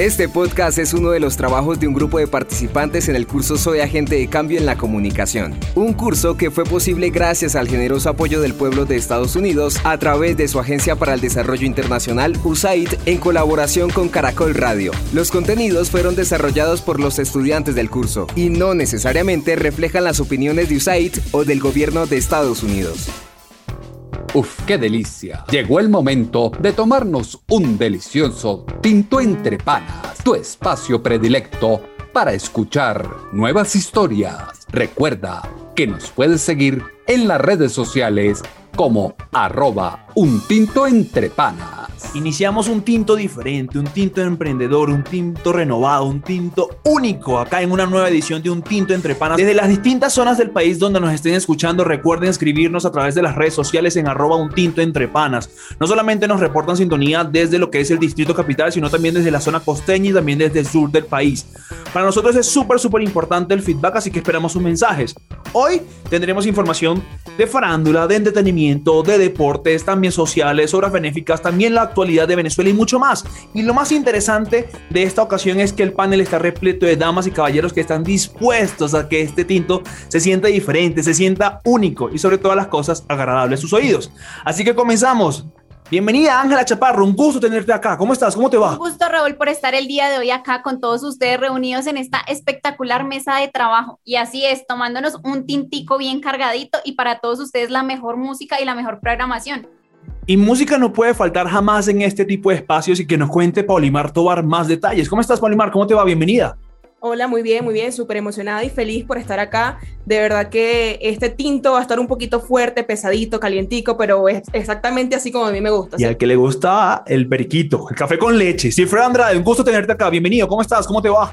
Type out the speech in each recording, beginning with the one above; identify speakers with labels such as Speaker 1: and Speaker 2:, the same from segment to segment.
Speaker 1: Este podcast es uno de los trabajos de un grupo de participantes en el curso Soy Agente de Cambio en la Comunicación. Un curso que fue posible gracias al generoso apoyo del pueblo de Estados Unidos a través de su Agencia para el Desarrollo Internacional, USAID, en colaboración con Caracol Radio. Los contenidos fueron desarrollados por los estudiantes del curso y no necesariamente reflejan las opiniones de USAID o del gobierno de Estados Unidos.
Speaker 2: Uf, qué delicia. Llegó el momento de tomarnos un delicioso tinto entre panas, tu espacio predilecto para escuchar nuevas historias. Recuerda que nos puedes seguir en las redes sociales como arroba un entre panas.
Speaker 3: Iniciamos un tinto diferente, un tinto emprendedor, un tinto renovado, un tinto único acá en una nueva edición de Un Tinto entre Panas. Desde las distintas zonas del país donde nos estén escuchando, recuerden escribirnos a través de las redes sociales en arroba un tinto entre panas. No solamente nos reportan sintonía desde lo que es el distrito capital, sino también desde la zona costeña y también desde el sur del país. Para nosotros es súper, súper importante el feedback, así que esperamos sus mensajes. Hoy tendremos información de farándula, de entretenimiento, de deportes, también sociales, obras benéficas, también la actualidad de Venezuela y mucho más. Y lo más interesante de esta ocasión es que el panel está repleto de damas y caballeros que están dispuestos a que este tinto se sienta diferente, se sienta único y sobre todas las cosas agradable a sus oídos. Así que comenzamos. Bienvenida Ángela Chaparro, un gusto tenerte acá. ¿Cómo estás? ¿Cómo te va?
Speaker 4: Un gusto Raúl por estar el día de hoy acá con todos ustedes reunidos en esta espectacular mesa de trabajo. Y así es, tomándonos un tintico bien cargadito y para todos ustedes la mejor música y la mejor programación.
Speaker 3: Y música no puede faltar jamás en este tipo de espacios y que nos cuente Paulimar Tobar más detalles. ¿Cómo estás, Paulimar? ¿Cómo te va? Bienvenida.
Speaker 5: Hola, muy bien, muy bien, súper emocionada y feliz por estar acá. De verdad que este tinto va a estar un poquito fuerte, pesadito, calientico, pero es exactamente así como a mí me gusta.
Speaker 3: Y al que le gusta el periquito, el café con leche. Sí, Fred Andrade, un gusto tenerte acá. Bienvenido, ¿cómo estás? ¿Cómo te va?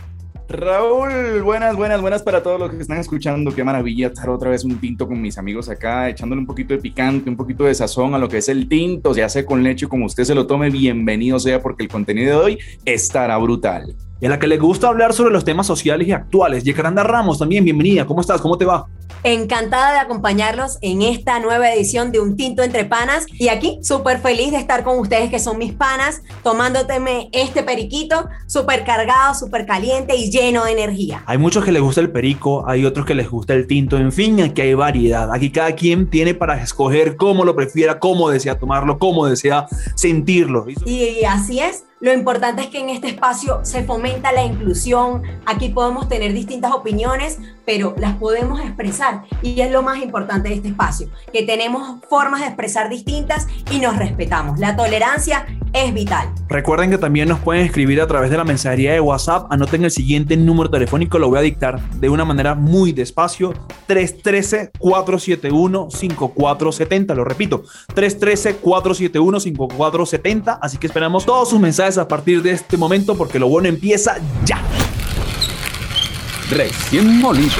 Speaker 6: Raúl, buenas, buenas, buenas para todos los que están escuchando. Qué maravilla estar otra vez un tinto con mis amigos acá, echándole un poquito de picante, un poquito de sazón a lo que es el tinto, ya sea con leche, como usted se lo tome, bienvenido sea, porque el contenido de hoy estará brutal.
Speaker 3: Y a la que le gusta hablar sobre los temas sociales y actuales. Yecaranda Ramos, también bienvenida. ¿Cómo estás? ¿Cómo te va?
Speaker 7: Encantada de acompañarlos en esta nueva edición de Un Tinto entre Panas. Y aquí súper feliz de estar con ustedes que son mis panas, tomándoteme este periquito súper cargado, súper caliente y lleno de energía.
Speaker 3: Hay muchos que les gusta el perico, hay otros que les gusta el tinto. En fin, aquí hay variedad. Aquí cada quien tiene para escoger cómo lo prefiera, cómo desea tomarlo, cómo desea sentirlo.
Speaker 7: Y así es. Lo importante es que en este espacio se fomenta la inclusión, aquí podemos tener distintas opiniones, pero las podemos expresar. Y es lo más importante de este espacio, que tenemos formas de expresar distintas y nos respetamos. La tolerancia es vital.
Speaker 3: Recuerden que también nos pueden escribir a través de la mensajería de WhatsApp, anoten el siguiente número telefónico, lo voy a dictar de una manera muy despacio, 313-471-5470, lo repito, 313-471-5470, así que esperamos todos sus mensajes a partir de este momento porque lo bueno empieza ya.
Speaker 2: Recién molido.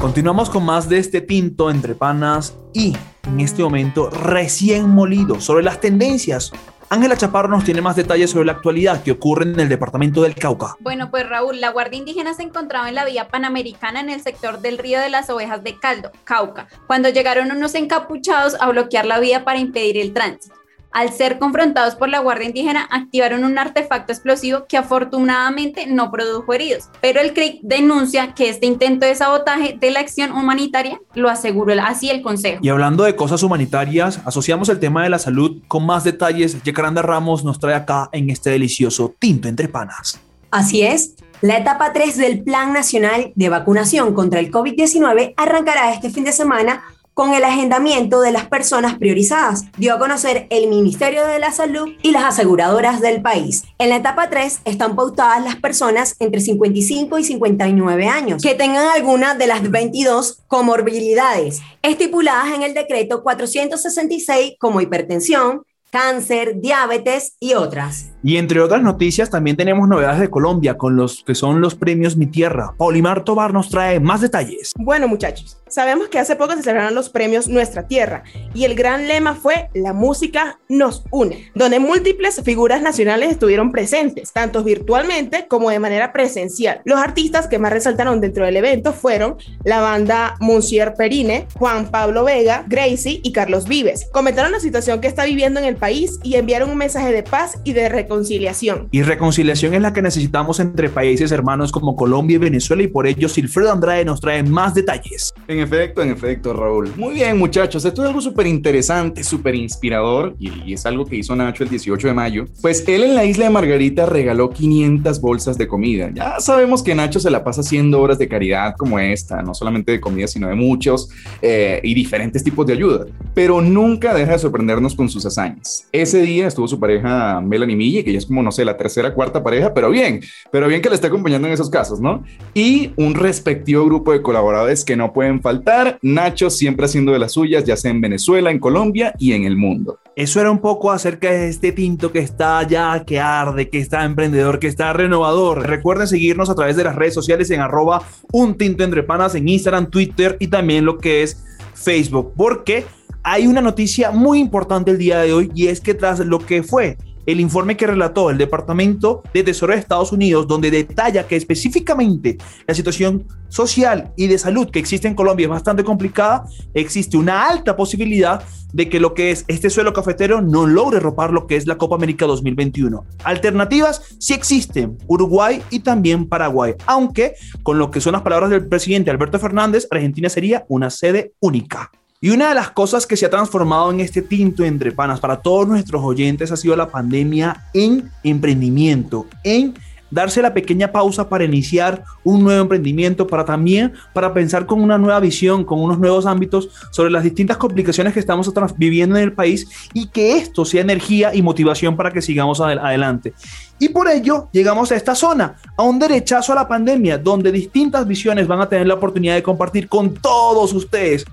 Speaker 3: Continuamos con más de este tinto entre panas y en este momento recién molido sobre las tendencias Ángela Chaparro nos tiene más detalles sobre la actualidad que ocurre en el departamento del Cauca.
Speaker 4: Bueno, pues Raúl, la Guardia Indígena se encontraba en la vía panamericana en el sector del río de las ovejas de Caldo, Cauca, cuando llegaron unos encapuchados a bloquear la vía para impedir el tránsito. Al ser confrontados por la Guardia Indígena, activaron un artefacto explosivo que afortunadamente no produjo heridos. Pero el CRIC denuncia que este intento de sabotaje de la acción humanitaria lo aseguró así el Consejo.
Speaker 3: Y hablando de cosas humanitarias, asociamos el tema de la salud con más detalles. Yacaranda Ramos nos trae acá en este delicioso tinto entre panas.
Speaker 7: Así es. La etapa 3 del Plan Nacional de Vacunación contra el COVID-19 arrancará este fin de semana con el agendamiento de las personas priorizadas, dio a conocer el Ministerio de la Salud y las aseguradoras del país. En la etapa 3 están pautadas las personas entre 55 y 59 años que tengan alguna de las 22 comorbilidades estipuladas en el decreto 466 como hipertensión, cáncer, diabetes y otras.
Speaker 3: Y entre otras noticias, también tenemos novedades de Colombia con los que son los premios Mi Tierra. Paulimar Tobar nos trae más detalles.
Speaker 5: Bueno, muchachos, Sabemos que hace poco se celebraron los premios Nuestra Tierra y el gran lema fue La música nos une, donde múltiples figuras nacionales estuvieron presentes, tanto virtualmente como de manera presencial. Los artistas que más resaltaron dentro del evento fueron la banda Monsieur Perine, Juan Pablo Vega, Gracie y Carlos Vives. Comentaron la situación que está viviendo en el país y enviaron un mensaje de paz y de reconciliación.
Speaker 3: Y reconciliación es la que necesitamos entre países hermanos como Colombia y Venezuela y por ello Silfredo Andrade nos trae más detalles.
Speaker 6: Efecto, en efecto, Raúl. Muy bien, muchachos. Esto es algo súper interesante, súper inspirador y, es algo que hizo Nacho el 18 de mayo. Pues él en la isla de Margarita regaló 500 bolsas de comida. Ya sabemos que Nacho se la pasa haciendo obras de caridad como esta, no solamente de comida, sino de muchos eh, y diferentes tipos de ayuda. Pero nunca deja de sorprendernos con sus hazañas. Ese día estuvo su pareja Melanie Mille, que ya es como, no sé, la tercera, cuarta pareja, pero bien, pero bien que le está acompañando en esos casos, ¿no? Y un respectivo grupo de colaboradores que no pueden faltar Nacho siempre haciendo de las suyas, ya sea en Venezuela, en Colombia y en el mundo.
Speaker 3: Eso era un poco acerca de este tinto que está ya, que arde, que está emprendedor, que está renovador. Recuerden seguirnos a través de las redes sociales en arroba un tinto entre panas en Instagram, Twitter y también lo que es Facebook, porque hay una noticia muy importante el día de hoy y es que tras lo que fue el informe que relató el Departamento de Tesoro de Estados Unidos, donde detalla que específicamente la situación social y de salud que existe en Colombia es bastante complicada, existe una alta posibilidad de que lo que es este suelo cafetero no logre ropar lo que es la Copa América 2021. Alternativas sí existen, Uruguay y también Paraguay, aunque con lo que son las palabras del presidente Alberto Fernández, Argentina sería una sede única. Y una de las cosas que se ha transformado en este tinto entre panas para todos nuestros oyentes ha sido la pandemia en emprendimiento, en darse la pequeña pausa para iniciar un nuevo emprendimiento, para también para pensar con una nueva visión, con unos nuevos ámbitos sobre las distintas complicaciones que estamos viviendo en el país y que esto sea energía y motivación para que sigamos adelante. Y por ello llegamos a esta zona, a un derechazo a la pandemia, donde distintas visiones van a tener la oportunidad de compartir con todos ustedes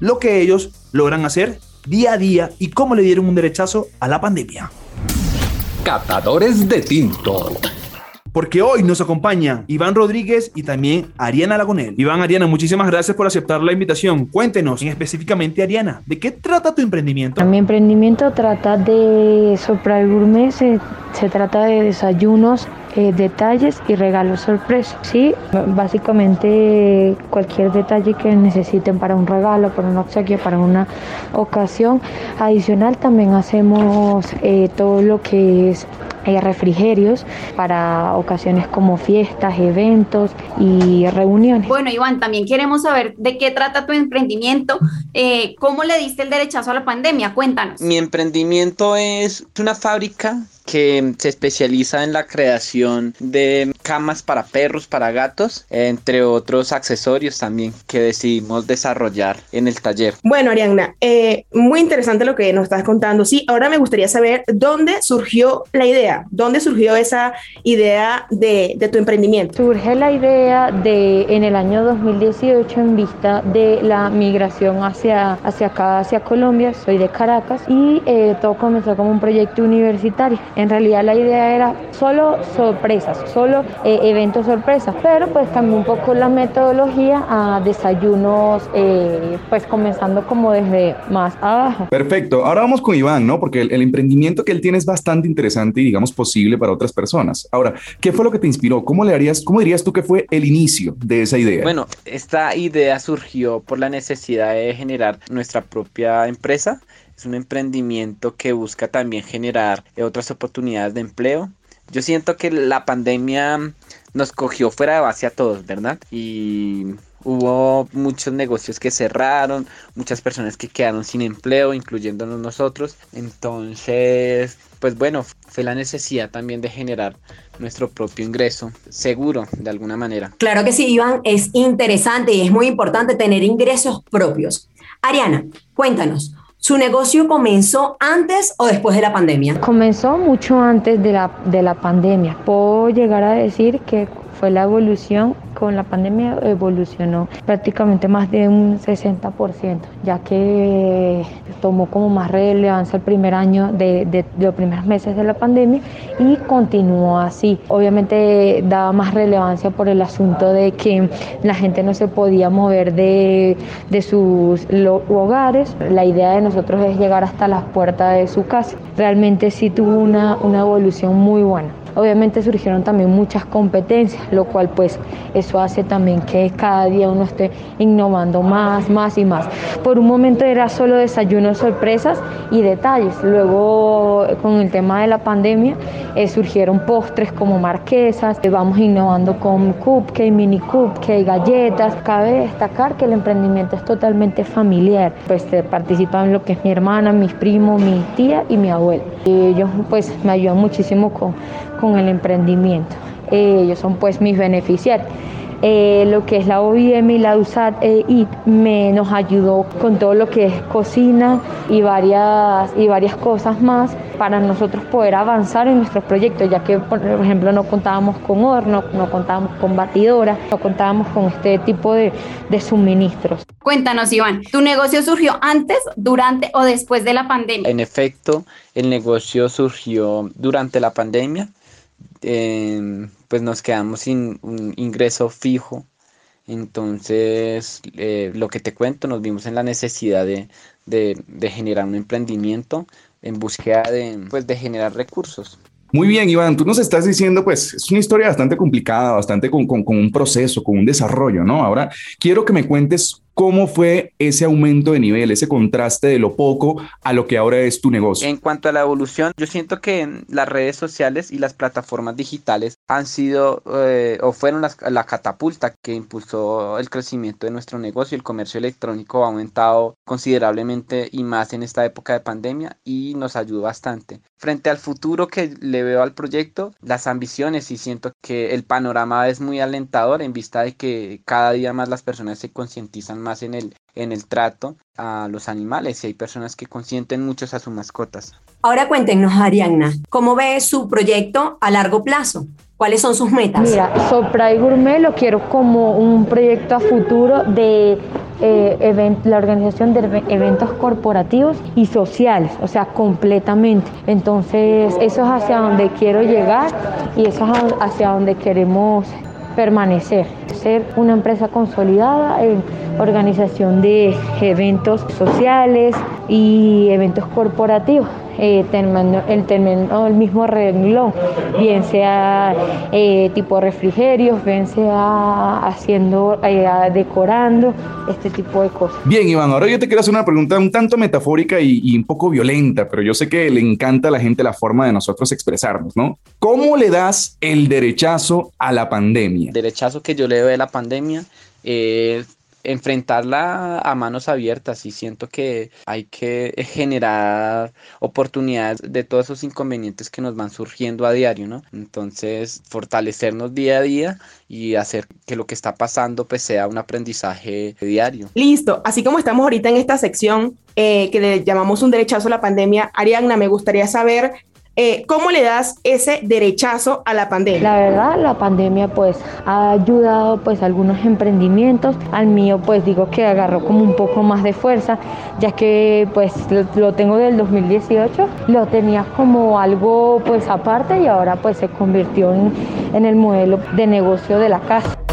Speaker 3: lo que ellos logran hacer día a día y cómo le dieron un derechazo a la pandemia.
Speaker 2: Catadores de tinto
Speaker 3: porque hoy nos acompaña Iván Rodríguez y también Ariana Lagonel. Iván, Ariana, muchísimas gracias por aceptar la invitación. Cuéntenos, y específicamente Ariana, ¿de qué trata tu emprendimiento?
Speaker 8: Mi emprendimiento trata de soprar gourmet, se, trata de desayunos eh, detalles y regalos sorpresa. Sí, básicamente cualquier detalle que necesiten para un regalo, para un obsequio, para una ocasión. Adicional también hacemos eh, todo lo que es hay refrigerios para ocasiones como fiestas, eventos y reuniones.
Speaker 4: Bueno, Iván, también queremos saber de qué trata tu emprendimiento, eh, cómo le diste el derechazo a la pandemia, cuéntanos.
Speaker 9: Mi emprendimiento es una fábrica que se especializa en la creación de camas para perros, para gatos, entre otros accesorios también que decidimos desarrollar en el taller.
Speaker 5: Bueno, Arianna, eh, muy interesante lo que nos estás contando. Sí, ahora me gustaría saber dónde surgió la idea, dónde surgió esa idea de, de tu emprendimiento.
Speaker 8: Surge la idea de en el año 2018 en vista de la migración hacia, hacia acá, hacia Colombia, soy de Caracas, y eh, todo comenzó como un proyecto universitario. En realidad la idea era solo sorpresas, solo eh, eventos sorpresas, pero pues cambió un poco la metodología a desayunos, eh, pues comenzando como desde más abajo.
Speaker 6: Perfecto, ahora vamos con Iván, ¿no? Porque el, emprendimiento que él tiene es bastante interesante y digamos posible para otras personas. Ahora, ¿qué fue lo que te inspiró? ¿Cómo le harías, cómo dirías tú que fue el inicio de esa idea?
Speaker 9: Bueno, esta idea surgió por la necesidad de generar nuestra propia empresa es un emprendimiento que busca también generar otras oportunidades de empleo. Yo siento que la pandemia nos cogió fuera de base a todos, ¿verdad? Y hubo muchos negocios que cerraron, muchas personas que quedaron sin empleo, incluyéndonos nosotros. Entonces, pues bueno, fue la necesidad también de generar nuestro propio ingreso seguro de alguna manera.
Speaker 7: Claro que sí, Iván, es interesante y es muy importante tener ingresos propios. Ariana, cuéntanos, ¿Su negocio comenzó antes o después de la pandemia?
Speaker 8: Comenzó mucho antes de la, de la pandemia. Puedo llegar a decir que la evolución, con la pandemia evolucionó prácticamente más de un 60%, ya que tomó como más relevancia el primer año de, los primeros meses de la pandemia y continuó así. Obviamente daba más relevancia por el asunto de que la gente no se podía mover de, sus hogares. La idea de nosotros es llegar hasta las puertas de su casa. Realmente sí tuvo una evolución muy buena. Obviamente surgieron también muchas competencias, lo cual pues eso hace también que cada día uno esté innovando más, más y más. Por un momento era solo desayunos, sorpresas y detalles. Luego con el tema de la pandemia eh, surgieron postres como marquesas, eh, vamos innovando con cupcake, mini cupcake, galletas. Cabe destacar que el emprendimiento es totalmente familiar, pues eh, participan lo que es mi hermana, mis primos, mi tía y mi abuela. Ellos pues me ayudan muchísimo con el emprendimiento. Eh, ellos son pues mis beneficiarios. Eh, lo que es la OIM y la USAT eh, y me nos ayudó con todo lo que es cocina y varias, y varias cosas más para nosotros poder avanzar en nuestros proyectos, ya que por ejemplo no contábamos con horno, no contábamos con batidora, no contábamos con este tipo de, de suministros.
Speaker 4: Cuéntanos, Iván, ¿tu negocio surgió antes, durante o después de la pandemia?
Speaker 9: En efecto, el negocio surgió durante la pandemia pues nos quedamos sin un ingreso fijo. Entonces, eh, lo que te cuento, nos vimos en la necesidad de, de, generar un emprendimiento en búsqueda de, pues, de generar recursos.
Speaker 6: Muy bien, Iván, tú nos estás diciendo, pues es una historia bastante complicada, bastante con, con, un proceso, con un desarrollo, ¿no? Ahora, quiero que me cuentes ¿Cómo fue ese aumento de nivel, ese contraste de lo poco a lo que ahora es tu negocio?
Speaker 9: En cuanto a la evolución, yo siento que las redes sociales y las plataformas digitales han sido eh, o fueron la catapulta que impulsó el crecimiento de nuestro negocio. El comercio electrónico ha aumentado considerablemente y más en esta época de pandemia y nos ayudó bastante. Frente al futuro que le veo al proyecto, las ambiciones y siento que el panorama es muy alentador en vista de que cada día más las personas se concientizan más en el, en el trato a los animales y hay personas que consienten mucho a sus mascotas.
Speaker 7: Ahora cuéntenos, Arianna, ¿cómo ve su proyecto a largo plazo? ¿Cuáles son sus metas?
Speaker 8: Mira, Sopra Gourmet lo quiero como un proyecto a futuro de eh, la organización de eventos corporativos y sociales, o sea, completamente. Entonces, eso es hacia donde quiero llegar y eso es hacia donde queremos permanecer, ser una empresa consolidada en organización de eventos sociales y eventos corporativos. Eh, el mismo renglón, bien sea eh, tipo refrigerios, bien sea haciendo, eh, decorando, este tipo de cosas.
Speaker 6: Bien, Iván, ahora yo te quiero hacer una pregunta un tanto metafórica y, y, un poco violenta, pero yo sé que le encanta a la gente la forma de nosotros expresarnos, ¿no? ¿Cómo le das el derechazo a la pandemia?
Speaker 9: El derechazo que yo le doy a la pandemia es enfrentarla a manos abiertas y siento que hay que generar oportunidades de todos esos inconvenientes que nos van surgiendo a diario, ¿no? Entonces, fortalecernos día a día y hacer que lo que está pasando pues sea un aprendizaje diario.
Speaker 5: Listo, así como estamos ahorita en esta sección eh, que le llamamos un derechazo a la pandemia, Ariadna, me gustaría saber eh, ¿Cómo le das ese derechazo a la pandemia?
Speaker 8: La verdad, la pandemia pues ha ayudado pues algunos emprendimientos. Al mío pues digo que agarró como un poco más de fuerza, ya que pues lo, tengo del 2018. Lo tenía como algo pues aparte y ahora pues se convirtió en el modelo de negocio de la casa.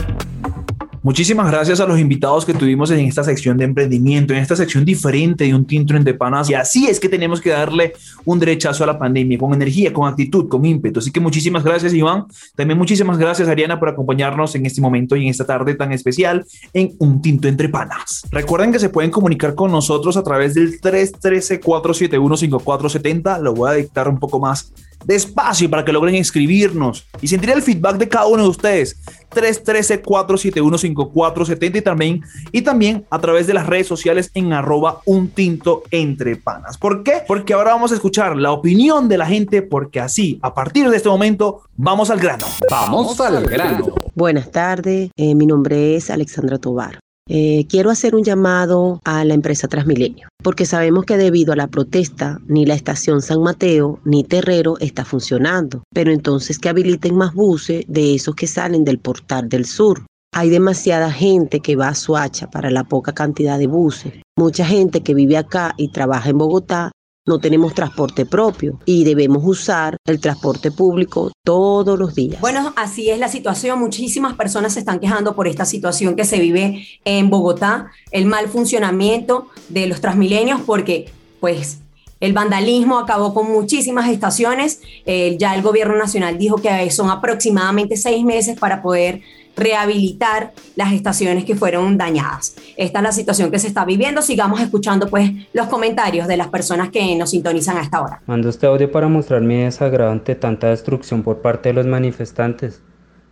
Speaker 3: Muchísimas gracias a los invitados que tuvimos en esta sección de emprendimiento, en esta sección diferente de un tinto entre panas. Y así es que tenemos que darle un derechazo a la pandemia, con energía, con actitud, con ímpetu. Así que muchísimas gracias, Iván. También muchísimas gracias, Ariana, por acompañarnos en este momento y en esta tarde tan especial en Un Tinto entre Panas. Recuerden que se pueden comunicar con nosotros a través del 313-471-5470. Lo voy a dictar un poco más despacio para que logren inscribirnos y sentir el feedback de cada uno de ustedes. 313-471-5470 y también, y también a través de las redes sociales en arroba un tinto entre panas. ¿Por qué? Porque ahora vamos a escuchar la opinión de la gente porque así, a partir de este momento, vamos al grano.
Speaker 2: Vamos al grano.
Speaker 10: Buenas tardes, eh, mi nombre es Alexandra Tobar. Eh, quiero hacer un llamado a la empresa Transmilenio, porque sabemos que debido a la protesta, ni la estación San Mateo ni Terrero está funcionando. Pero entonces que habiliten más buses de esos que salen del portal del sur. Hay demasiada gente que va a Suacha para la poca cantidad de buses. Mucha gente que vive acá y trabaja en Bogotá no tenemos transporte propio y debemos usar el transporte público todos los días.
Speaker 7: Bueno, así es la situación. Muchísimas personas se están quejando por esta situación que se vive en Bogotá, el mal funcionamiento de los transmilenios, porque pues el vandalismo acabó con muchísimas estaciones. Eh, ya el gobierno nacional dijo que son aproximadamente seis meses para poder rehabilitar las estaciones que fueron dañadas. Esta es la situación que se está viviendo. Sigamos escuchando pues los comentarios de las personas que nos sintonizan a esta hora.
Speaker 11: Mando este audio para mostrar mi desagrado ante tanta destrucción por parte de los manifestantes.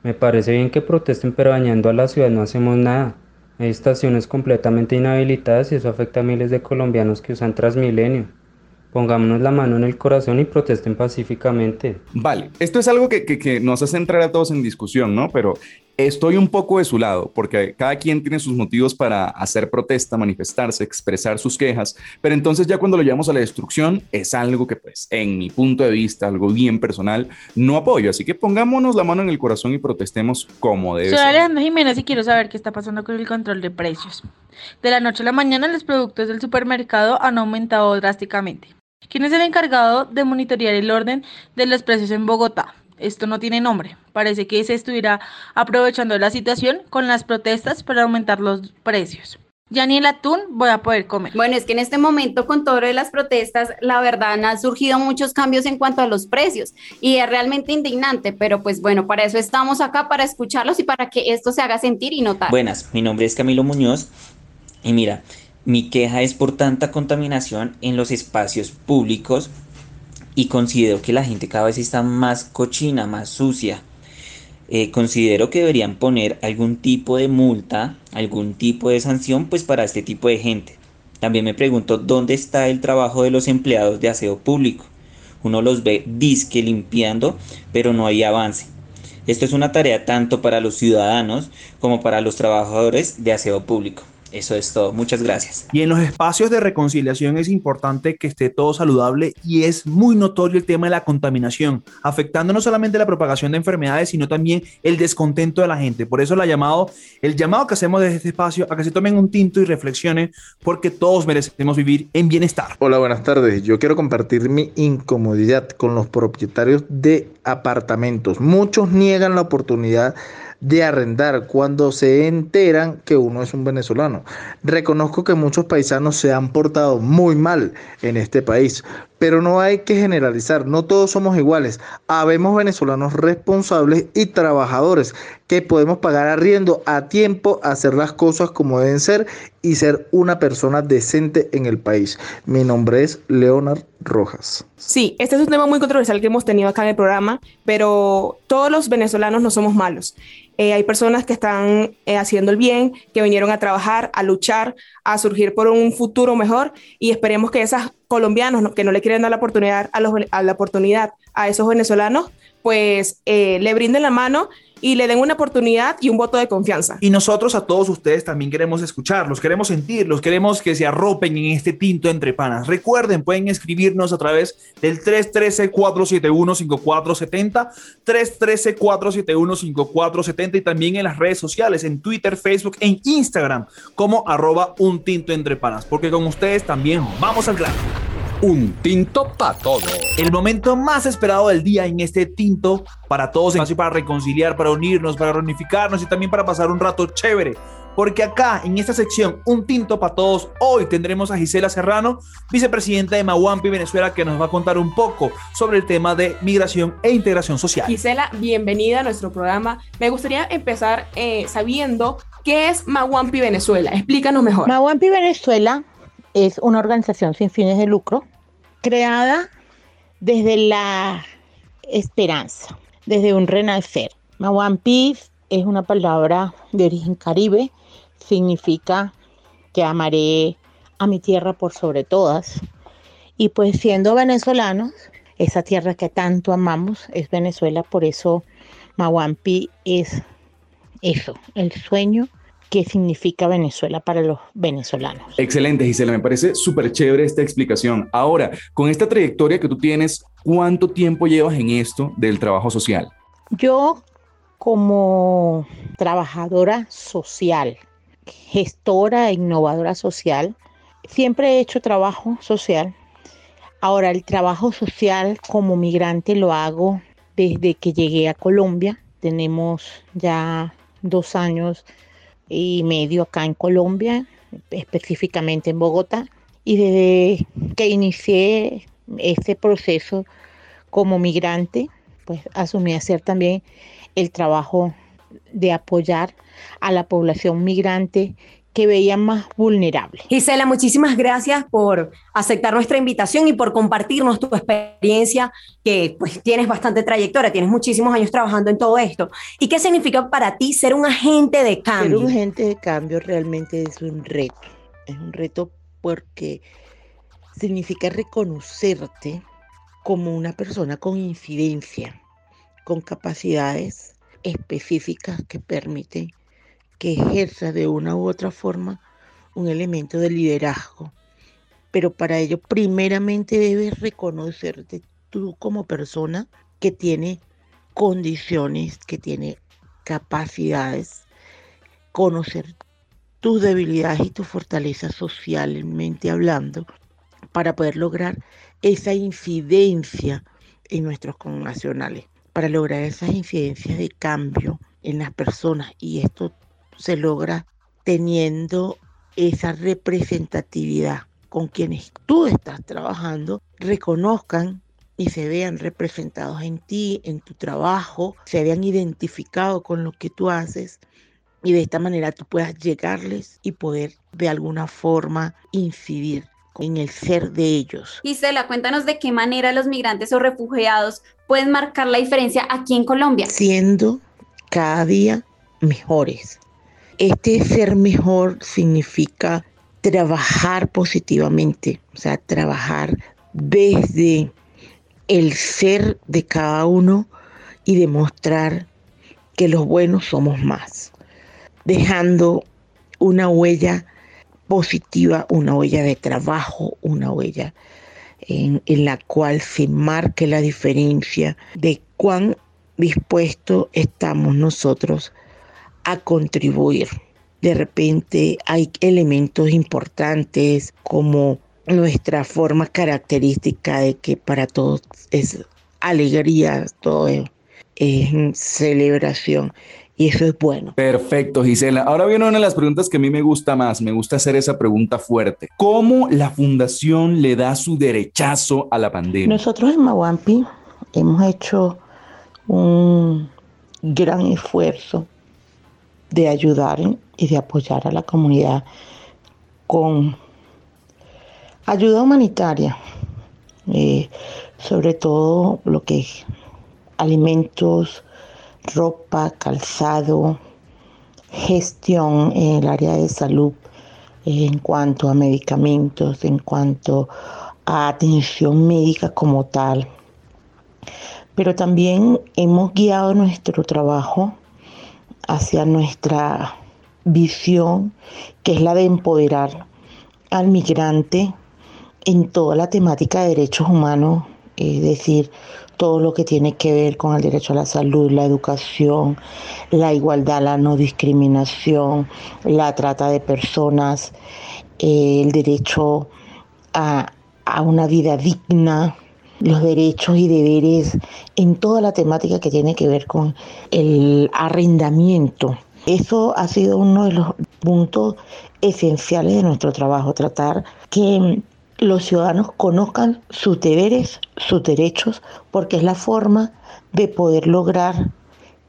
Speaker 11: Me parece bien que protesten, pero dañando a la ciudad no hacemos nada. Hay estaciones completamente inhabilitadas y eso afecta a miles de colombianos que usan Transmilenio. Pongámonos la mano en el corazón y protesten pacíficamente.
Speaker 6: Vale, esto es algo que, que, nos hace entrar a todos en discusión, ¿no? Pero estoy un poco de su lado, porque cada quien tiene sus motivos para hacer protesta, manifestarse, expresar sus quejas, pero entonces ya cuando lo llevamos a la destrucción es algo que, pues, en mi punto de vista, algo bien personal, no apoyo. Así que pongámonos la mano en el corazón y protestemos como debe
Speaker 12: Soy Alejandro Jiménez y quiero saber qué está pasando con el control de precios. De la noche a la mañana los productos del supermercado han aumentado drásticamente. ¿Quién es el encargado de monitorear el orden de los precios en Bogotá? Esto no tiene nombre. Parece que se estuviera aprovechando la situación con las protestas para aumentar los precios. Ya ni el atún voy a poder comer.
Speaker 4: Bueno, es que en este momento con todo lo de las protestas, la verdad han surgido muchos cambios en cuanto a los precios y es realmente indignante, pero pues bueno, para eso estamos acá, para escucharlos y para que esto se haga sentir y notar.
Speaker 13: Buenas, mi nombre es Camilo Muñoz y mira, mi queja es por tanta contaminación en los espacios públicos y considero que la gente cada vez está más cochina, más sucia. Eh, considero que deberían poner algún tipo de multa, algún tipo de sanción pues para este tipo de gente. También me pregunto dónde está el trabajo de los empleados de aseo público. Uno los ve disque limpiando, pero no hay avance. Esto es una tarea tanto para los ciudadanos como para los trabajadores de aseo público. Eso es todo. Muchas gracias.
Speaker 3: Y en los espacios de reconciliación es importante que esté todo saludable y es muy notorio el tema de la contaminación, afectando no solamente la propagación de enfermedades, sino también el descontento de la gente. Por eso la llamado, el llamado que hacemos desde este espacio a que se tomen un tinto y reflexionen, porque todos merecemos vivir en bienestar.
Speaker 14: Hola, buenas tardes. Yo quiero compartir mi incomodidad con los propietarios de apartamentos. Muchos niegan la oportunidad de arrendar cuando se enteran que uno es un venezolano. Reconozco que muchos paisanos se han portado muy mal en este país, pero no hay que generalizar, no todos somos iguales. Habemos venezolanos responsables y trabajadores que podemos pagar arriendo a tiempo, hacer las cosas como deben ser y ser una persona decente en el país. Mi nombre es Leonard Rojas.
Speaker 5: Sí, este es un tema muy controversial que hemos tenido acá en el programa, pero todos los venezolanos no somos malos. Eh, hay personas que están eh, haciendo el bien, que vinieron a trabajar, a luchar, a surgir por un futuro mejor y esperemos que esos colombianos que no le quieren dar la oportunidad a, los, la oportunidad a esos venezolanos, pues eh, le brinden la mano y le den una oportunidad y un voto de confianza.
Speaker 3: Y nosotros a todos ustedes también queremos escucharlos, queremos sentirlos, queremos que se arropen en este tinto entre panas. Recuerden, pueden escribirnos a través del 313-471-5470, 313-471-5470 y también en las redes sociales, en Twitter, Facebook, en Instagram, como arroba un tinto entre panas, porque con ustedes también vamos al grano.
Speaker 2: Un tinto para todo.
Speaker 3: El momento más esperado del día en este tinto para todos, para reconciliar, para unirnos, para reunificarnos y también para pasar un rato chévere. Porque acá en esta sección, Un Tinto para Todos, hoy tendremos a Gisela Serrano, vicepresidenta de Mahuampi, Venezuela, que nos va a contar un poco sobre el tema de migración e integración social.
Speaker 5: Gisela, bienvenida a nuestro programa. Me gustaría empezar eh, sabiendo qué es Mahuampi, Venezuela. Explícanos mejor.
Speaker 15: Mahuampi, Venezuela es una organización sin fines de lucro creada desde la esperanza, desde un renacer. Mawampi es una palabra de origen caribe, significa que amaré a mi tierra por sobre todas. Y pues siendo venezolanos, esa tierra que tanto amamos es Venezuela, por eso Mawampi es eso, el sueño qué significa Venezuela para los venezolanos.
Speaker 6: Excelente, Gisela, me parece súper chévere esta explicación. Ahora, con esta trayectoria que tú tienes, ¿cuánto tiempo llevas en esto del trabajo social?
Speaker 15: Yo como trabajadora social, gestora e innovadora social, siempre he hecho trabajo social. Ahora, el trabajo social como migrante lo hago desde que llegué a Colombia. Tenemos ya dos años y medio acá en Colombia, específicamente en Bogotá. Y desde que inicié este proceso como migrante, pues asumí hacer también el trabajo de apoyar a la población migrante que veían más vulnerable.
Speaker 7: Gisela, muchísimas gracias por aceptar nuestra invitación y por compartirnos tu experiencia, que pues tienes bastante trayectoria, tienes muchísimos años trabajando en todo esto. ¿Y qué significa para ti ser un agente de cambio?
Speaker 15: Ser un agente de cambio realmente es un reto. Es un reto porque significa reconocerte como una persona con incidencia, con capacidades específicas que permiten que ejerza de una u otra forma un elemento de liderazgo. Pero para ello primeramente debes reconocerte tú como persona que tiene condiciones, que tiene capacidades, conocer tus debilidades y tus fortalezas socialmente hablando para poder lograr esa incidencia en nuestros connacionales, para lograr esas incidencias de cambio en las personas. Y esto se logra teniendo esa representatividad con quienes tú estás trabajando, reconozcan y se vean representados en ti, en tu trabajo, se vean identificados con lo que tú haces y de esta manera tú puedas llegarles y poder de alguna forma incidir en el ser de ellos.
Speaker 4: Gisela, cuéntanos de qué manera los migrantes o refugiados pueden marcar la diferencia aquí en Colombia.
Speaker 15: Siendo cada día mejores, este ser mejor significa trabajar positivamente, o sea, trabajar desde el ser de cada uno y demostrar que los buenos somos más, dejando una huella positiva, una huella de trabajo, una huella en, la cual se marque la diferencia de cuán dispuestos estamos nosotros a contribuir. De repente hay elementos importantes como nuestra forma característica de que para todos es alegría, todo es, celebración. Y eso es bueno.
Speaker 6: Perfecto, Gisela. Ahora viene una de las preguntas que a mí me gusta más. Me gusta hacer esa pregunta fuerte. ¿Cómo la fundación le da su derechazo a la pandemia?
Speaker 15: Nosotros en Maguampi hemos hecho un gran esfuerzo de ayudar y de apoyar a la comunidad con ayuda humanitaria, eh, sobre todo lo que es alimentos, ropa, calzado, gestión en el área de salud en cuanto a medicamentos, en cuanto a atención médica como tal. Pero también hemos guiado nuestro trabajo hacia nuestra visión, que es la de empoderar al migrante en toda la temática de derechos humanos, es decir, todo lo que tiene que ver con el derecho a la salud, la educación, la igualdad, la no discriminación, la trata de personas, eh, el derecho a, a una vida digna, los derechos y deberes en toda la temática que tiene que ver con el arrendamiento. Eso ha sido uno de los puntos esenciales de nuestro trabajo, tratar que los ciudadanos conozcan sus deberes, sus derechos, porque es la forma de poder lograr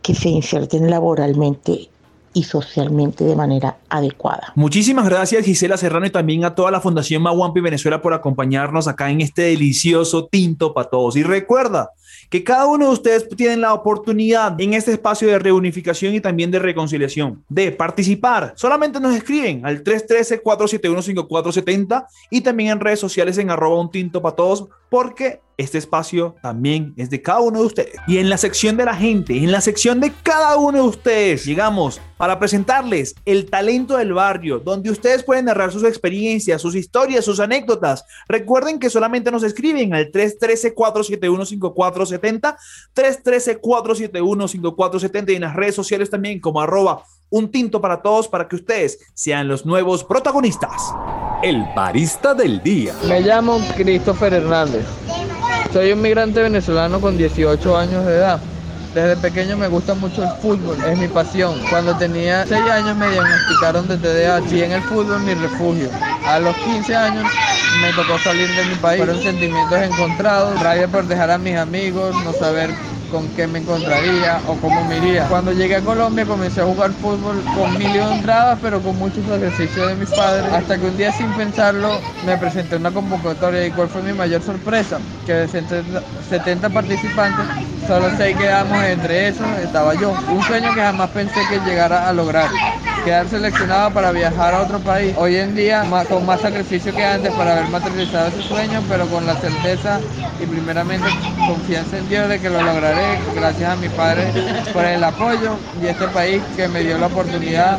Speaker 15: que se inserten laboralmente y socialmente de manera adecuada.
Speaker 3: Muchísimas gracias Gisela Serrano y también a toda la Fundación Maguampi Venezuela por acompañarnos acá en este delicioso tinto para todos. Y recuerda, que cada uno de ustedes tiene la oportunidad en este espacio de reunificación y también de reconciliación de participar. Solamente nos escriben al 313-471-5470 y también en redes sociales en arroba un tinto para todos porque este espacio también es de cada uno de ustedes. Y en la sección de la gente, en la sección de cada uno de ustedes, llegamos para presentarles el talento del barrio, donde ustedes pueden narrar sus experiencias, sus historias, sus anécdotas. Recuerden que solamente nos escriben al 313-471-5470, 313-471-5470 y en las redes sociales también como arroba un tinto para todos para que ustedes sean los nuevos protagonistas.
Speaker 2: El barista del día.
Speaker 16: Me llamo Christopher Hernández. Soy un migrante venezolano con 18 años de edad. Desde pequeño me gusta mucho el fútbol, es mi pasión. Cuando tenía 6 años me diagnosticaron de TDAH y en el fútbol mi refugio. A los 15 años me tocó salir de mi país. Fueron sentimientos encontrados, rabia por dejar a mis amigos, no saber con qué me encontraría o cómo me iría. Cuando llegué a Colombia comencé a jugar fútbol con mil entradas, pero con muchos ejercicios de mis padres, hasta que un día sin pensarlo me presenté una convocatoria y cuál fue mi mayor sorpresa, que de 70 participantes, solo 6 quedamos entre esos, estaba yo. Un sueño que jamás pensé que llegara a lograr. Quedar seleccionado para viajar a otro país. Hoy en día, con más sacrificio que antes para haber materializado ese sueño, pero con la certeza y primeramente confianza en Dios de que lo lograré gracias a mi padre por el apoyo y este país que me dio la oportunidad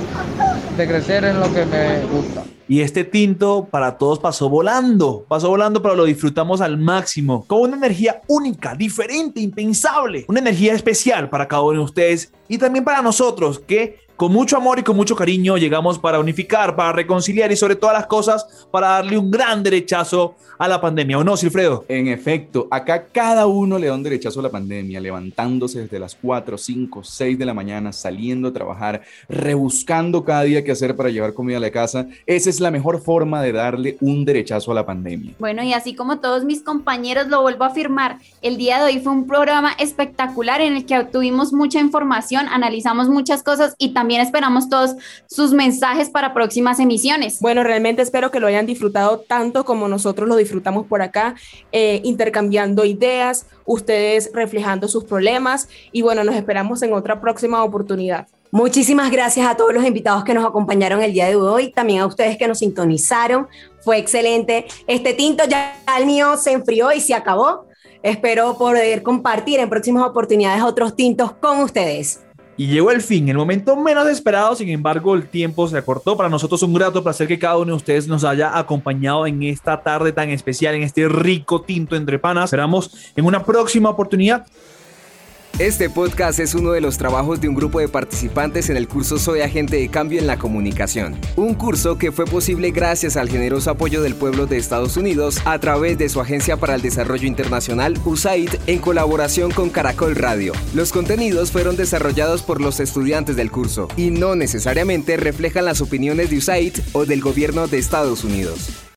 Speaker 16: de crecer en lo que me gusta.
Speaker 3: Y este tinto para todos pasó volando, pasó volando, pero lo disfrutamos al máximo, con una energía única, diferente, impensable, una energía especial para cada uno de ustedes y también para nosotros que con mucho amor y con mucho cariño llegamos para unificar, para reconciliar y sobre todas las cosas para darle un gran derechazo a la pandemia. ¿O no, Silfredo?
Speaker 6: En efecto, acá cada uno le da un derechazo a la pandemia, levantándose desde las 4, 5, 6 de la mañana, saliendo a trabajar, rebuscando cada día qué hacer para llevar comida a la casa. Esa es la mejor forma de darle un derechazo a la pandemia.
Speaker 4: Bueno, y así como todos mis compañeros lo vuelvo a afirmar, el día de hoy fue un programa espectacular en el que obtuvimos mucha información, analizamos muchas cosas y también esperamos todos sus mensajes para próximas emisiones.
Speaker 5: Bueno, realmente espero que lo hayan disfrutado tanto como nosotros lo disfrutamos por acá, eh, intercambiando ideas, ustedes reflejando sus problemas y bueno, nos esperamos en otra próxima oportunidad.
Speaker 7: Muchísimas gracias a todos los invitados que nos acompañaron el día de hoy, también a ustedes que nos sintonizaron. Fue excelente. Este tinto ya el mío se enfrió y se acabó. Espero poder compartir en próximas oportunidades otros tintos con ustedes.
Speaker 3: Y llegó el fin, el momento menos esperado, sin embargo el tiempo se acortó. Para nosotros un grato placer que cada uno de ustedes nos haya acompañado en esta tarde tan especial, en este rico tinto entre panas. Esperamos en una próxima oportunidad.
Speaker 1: Este podcast es uno de los trabajos de un grupo de participantes en el curso Soy Agente de Cambio en la Comunicación, un curso que fue posible gracias al generoso apoyo del pueblo de Estados Unidos a través de su Agencia para el Desarrollo Internacional, USAID, en colaboración con Caracol Radio. Los contenidos fueron desarrollados por los estudiantes del curso y no necesariamente reflejan las opiniones de USAID o del gobierno de Estados Unidos.